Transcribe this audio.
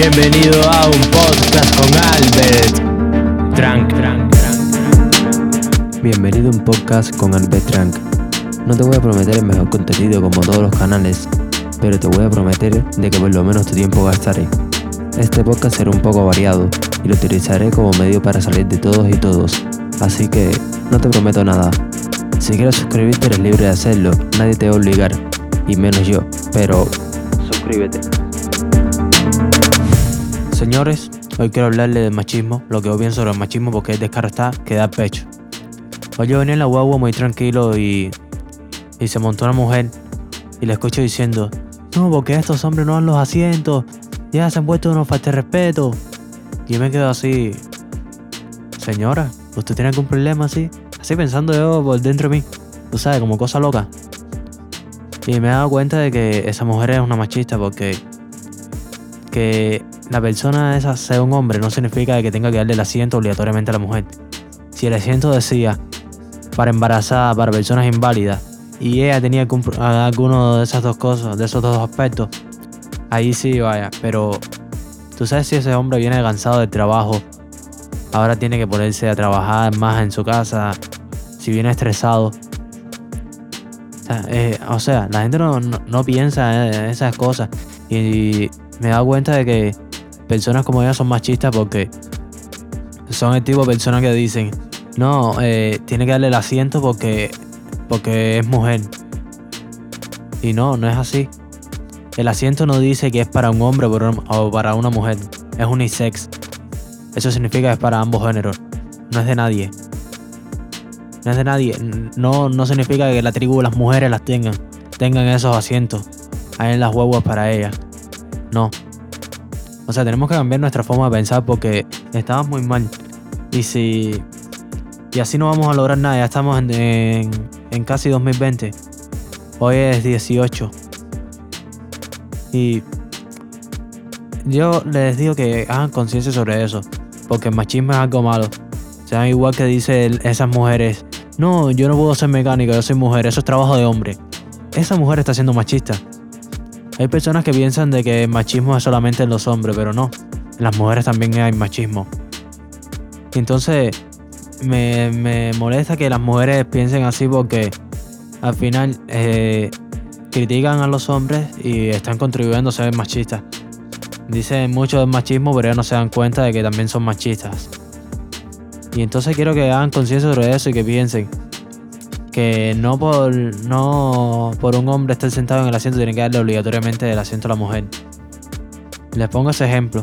Bienvenido a un podcast con Albert Trank. Bienvenido a un podcast con Albert Trank. No te voy a prometer el mejor contenido como todos los canales, pero te voy a prometer de que por lo menos tu tiempo gastaré. Este podcast será un poco variado y lo utilizaré como medio para salir de todos y todos, así que no te prometo nada. Si quieres suscribirte eres libre de hacerlo, nadie te va a obligar, y menos yo, pero suscríbete. Señores, hoy quiero hablarle del machismo, lo que yo pienso sobre el machismo porque es descaro está que da pecho. Hoy yo venía en la guagua muy tranquilo y, y se montó una mujer y le escucho diciendo, no, porque estos hombres no dan los asientos, ya se han puesto unos falta de respeto. Y yo me quedo así, señora, ¿usted tiene algún problema así? Así pensando yo por dentro de mí, tú sabes, como cosa loca. Y me he dado cuenta de que esa mujer es una machista porque que la persona esa sea un hombre no significa que tenga que darle el asiento obligatoriamente a la mujer. Si el asiento decía para embarazada, para personas inválidas, y ella tenía alguno de esas dos cosas, de esos dos aspectos, ahí sí vaya. Pero tú sabes si ese hombre viene cansado del trabajo, ahora tiene que ponerse a trabajar más en su casa, si viene estresado. O sea, eh, la gente no, piensa en esas cosas. Y me he dado cuenta de que personas como ella son machistas porque son el tipo de personas que dicen, no, eh, tiene que darle el asiento porque, porque es mujer. Y no, no es así. El asiento no dice que es para un hombre o para una mujer. Es unisex. Eso significa que es para ambos géneros. No es de nadie. No es de nadie. No, no significa que la tribu de las mujeres las tengan. Tengan esos asientos. Ahí en las huevas para ellas. No. O sea, tenemos que cambiar nuestra forma de pensar porque estamos muy mal. Y si. Y así no vamos a lograr nada. Ya estamos en, en, casi 2020. Hoy es 18. Y. Yo les digo que hagan conciencia sobre eso. Porque el machismo es algo malo. O sea, igual que dicen esas mujeres. No, yo no puedo ser mecánico, yo soy mujer, eso es trabajo de hombre. Esa mujer está siendo machista. Hay personas que piensan de que el machismo es solamente en los hombres, pero no. En las mujeres también hay machismo. entonces me, molesta que las mujeres piensen así porque al final eh, critican a los hombres y están contribuyendo a ser machistas. Dicen mucho del machismo, pero ya no se dan cuenta de que también son machistas. Y entonces quiero que hagan conciencia sobre eso y que piensen que no por, no por un hombre estar sentado en el asiento tiene que darle obligatoriamente el asiento a la mujer. Les pongo ese ejemplo.